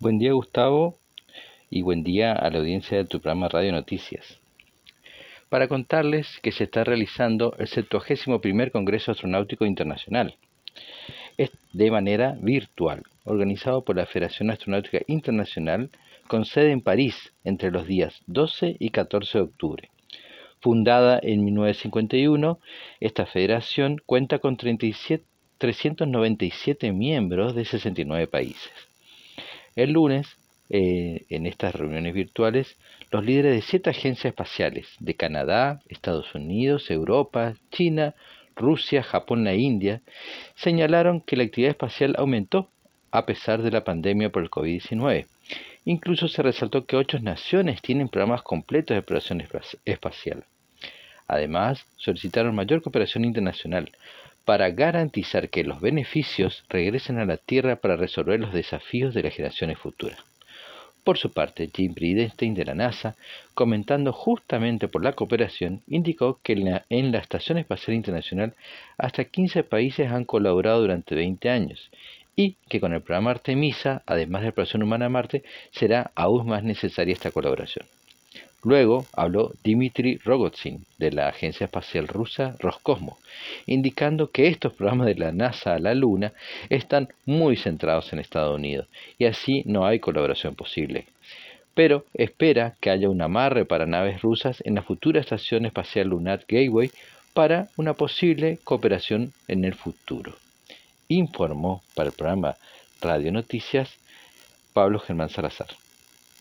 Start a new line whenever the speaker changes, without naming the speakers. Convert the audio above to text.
Buen día Gustavo y buen día a la audiencia de tu programa Radio Noticias. Para contarles que se está realizando el 71 Congreso Astronáutico Internacional de manera virtual, organizado por la Federación Astronáutica Internacional con sede en París entre los días 12 y 14 de octubre. Fundada en 1951, esta federación cuenta con 37, 397 miembros de 69 países. El lunes, eh, en estas reuniones virtuales, los líderes de siete agencias espaciales de Canadá, Estados Unidos, Europa, China, Rusia, Japón e India señalaron que la actividad espacial aumentó a pesar de la pandemia por el COVID-19. Incluso se resaltó que ocho naciones tienen programas completos de exploración espacial. Además, solicitaron mayor cooperación internacional para garantizar que los beneficios regresen a la Tierra para resolver los desafíos de las generaciones futuras. Por su parte, Jim Bridenstine de la NASA, comentando justamente por la cooperación, indicó que en la, Estación Espacial Internacional hasta 15 países han colaborado durante 20 años y que con el programa Artemisa, además de la exploración humana a Marte, será aún más necesaria esta colaboración. Luego habló Dmitry Rogozin de la agencia espacial rusa Roscosmos, indicando que estos programas de la NASA a la Luna están muy centrados en Estados Unidos y así no hay colaboración posible. Pero espera que haya un amarre para naves rusas en la futura Estación Espacial Lunar Gateway para una posible cooperación en el futuro. Informó para el programa Radio Noticias Pablo Germán Salazar.